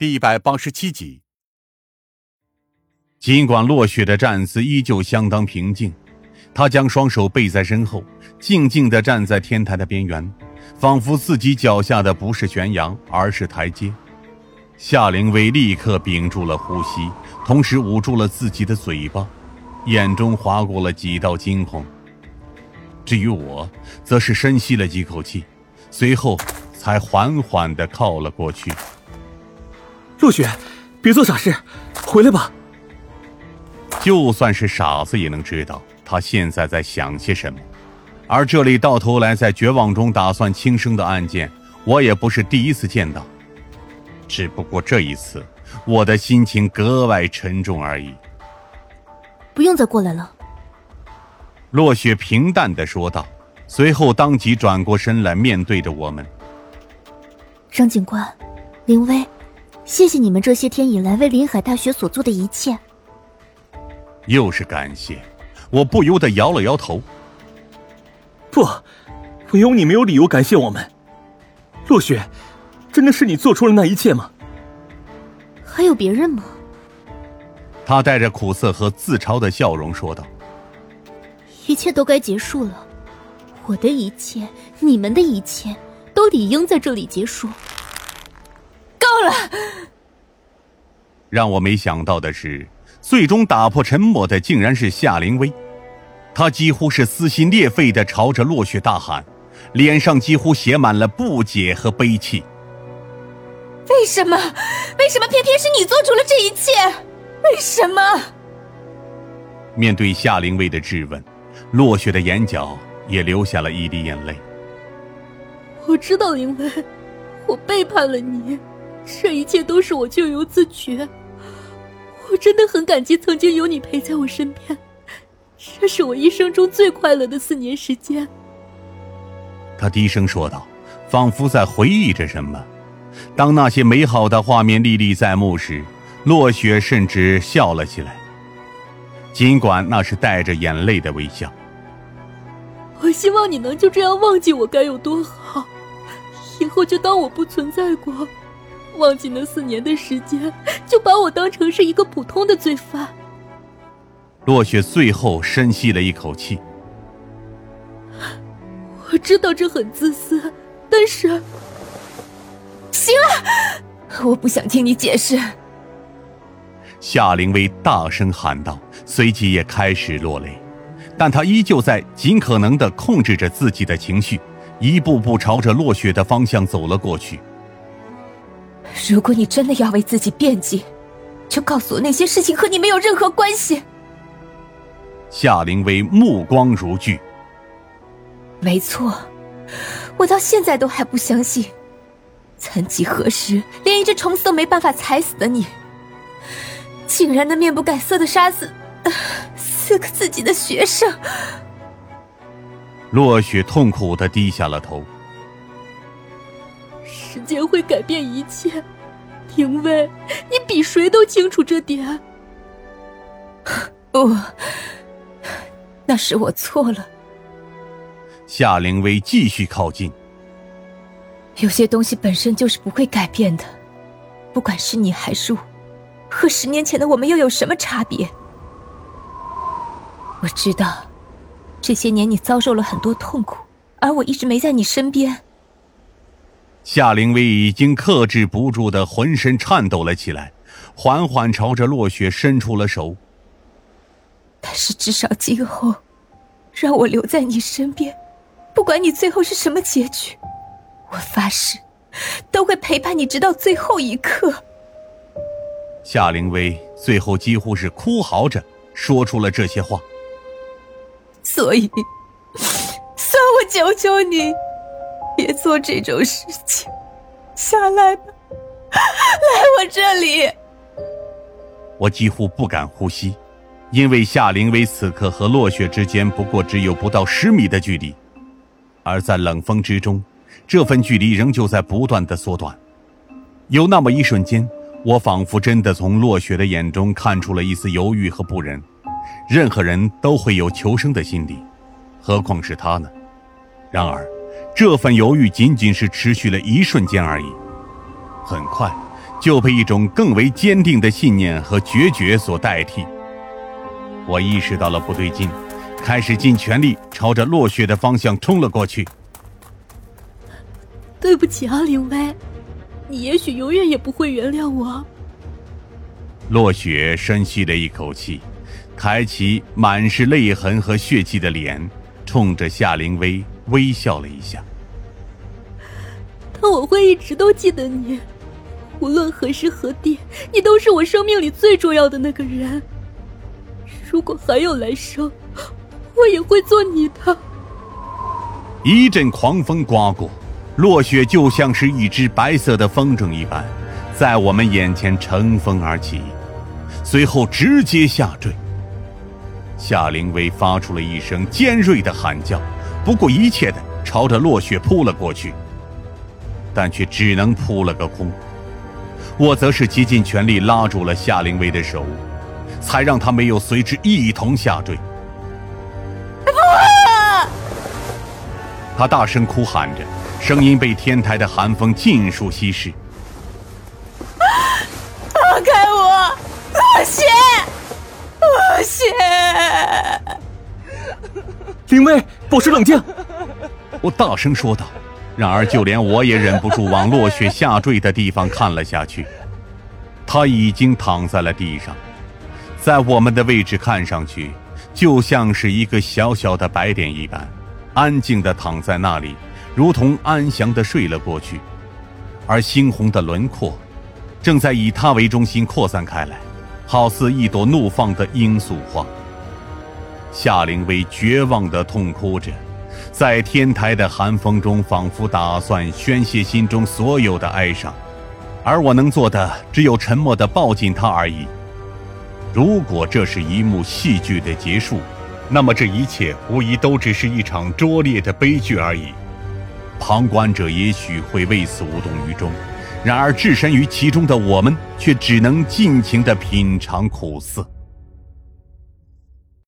第一百八十七集。尽管落雪的站姿依旧相当平静，他将双手背在身后，静静的站在天台的边缘，仿佛自己脚下的不是悬崖，而是台阶。夏灵薇立刻屏住了呼吸，同时捂住了自己的嘴巴，眼中划过了几道惊恐。至于我，则是深吸了几口气，随后才缓缓地靠了过去。落雪，别做傻事，回来吧。就算是傻子也能知道他现在在想些什么，而这里到头来在绝望中打算轻生的案件，我也不是第一次见到。只不过这一次，我的心情格外沉重而已。不用再过来了。落雪平淡的说道，随后当即转过身来，面对着我们。张警官，林薇，谢谢你们这些天以来为临海大学所做的一切。又是感谢，我不由得摇了摇头。不，唯有你没有理由感谢我们。落雪，真的是你做出了那一切吗？还有别人吗？他带着苦涩和自嘲的笑容说道：“一切都该结束了，我的一切，你们的一切，都理应在这里结束。够了！让我没想到的是。”最终打破沉默的，竟然是夏灵薇。她几乎是撕心裂肺的朝着落雪大喊，脸上几乎写满了不解和悲戚。为什么？为什么偏偏是你做出了这一切？为什么？面对夏灵薇的质问，落雪的眼角也流下了一滴眼泪。我知道，灵薇，我背叛了你，这一切都是我咎由自取。我真的很感激曾经有你陪在我身边，这是我一生中最快乐的四年时间。他低声说道，仿佛在回忆着什么。当那些美好的画面历历在目时，落雪甚至笑了起来，尽管那是带着眼泪的微笑。我希望你能就这样忘记我该有多好，以后就当我不存在过。忘记那四年的时间，就把我当成是一个普通的罪犯。落雪最后深吸了一口气。我知道这很自私，但是，行了，我不想听你解释。夏灵薇大声喊道，随即也开始落泪，但她依旧在尽可能的控制着自己的情绪，一步步朝着落雪的方向走了过去。如果你真的要为自己辩解，就告诉我那些事情和你没有任何关系。夏灵薇目光如炬。没错，我到现在都还不相信，曾几何时，连一只虫子都没办法踩死的你，竟然能面不改色的杀死四个自己的学生。落雪痛苦的低下了头。时间会改变一切，廷薇，你比谁都清楚这点。不，那是我错了。夏灵薇继续靠近。有些东西本身就是不会改变的，不管是你还是我，和十年前的我们又有什么差别？我知道，这些年你遭受了很多痛苦，而我一直没在你身边。夏灵薇已经克制不住的浑身颤抖了起来，缓缓朝着落雪伸出了手。但是至少今后，让我留在你身边，不管你最后是什么结局，我发誓，都会陪伴你直到最后一刻。夏灵薇最后几乎是哭嚎着说出了这些话。所以，算我求求你。别做这种事情，下来吧，来我这里。我几乎不敢呼吸，因为夏灵薇此刻和落雪之间不过只有不到十米的距离，而在冷风之中，这份距离仍旧在不断的缩短。有那么一瞬间，我仿佛真的从落雪的眼中看出了一丝犹豫和不忍。任何人都会有求生的心理，何况是他呢？然而。这份犹豫仅仅是持续了一瞬间而已，很快，就被一种更为坚定的信念和决绝所代替。我意识到了不对劲，开始尽全力朝着落雪的方向冲了过去。对不起啊，林薇，你也许永远也不会原谅我。落雪深吸了一口气，抬起满是泪痕和血迹的脸，冲着夏灵薇微笑了一下。我会一直都记得你，无论何时何地，你都是我生命里最重要的那个人。如果还有来生，我也会做你的。一阵狂风刮过，落雪就像是一只白色的风筝一般，在我们眼前乘风而起，随后直接下坠。夏灵薇发出了一声尖锐的喊叫，不顾一切的朝着落雪扑了过去。但却只能扑了个空。我则是竭尽全力拉住了夏灵薇的手，才让她没有随之一同下坠。不！她大声哭喊着，声音被天台的寒风尽数稀释。放开我，落雪！落雪！灵薇，保持冷静！我大声说道。然而，就连我也忍不住往落雪下坠的地方看了下去。他已经躺在了地上，在我们的位置看上去，就像是一个小小的白点一般，安静地躺在那里，如同安详地睡了过去。而猩红的轮廓，正在以他为中心扩散开来，好似一朵怒放的罂粟花。夏灵薇绝望地痛哭着。在天台的寒风中，仿佛打算宣泄心中所有的哀伤，而我能做的只有沉默地抱紧他而已。如果这是一幕戏剧的结束，那么这一切无疑都只是一场拙劣的悲剧而已。旁观者也许会为此无动于衷，然而置身于其中的我们却只能尽情地品尝苦涩。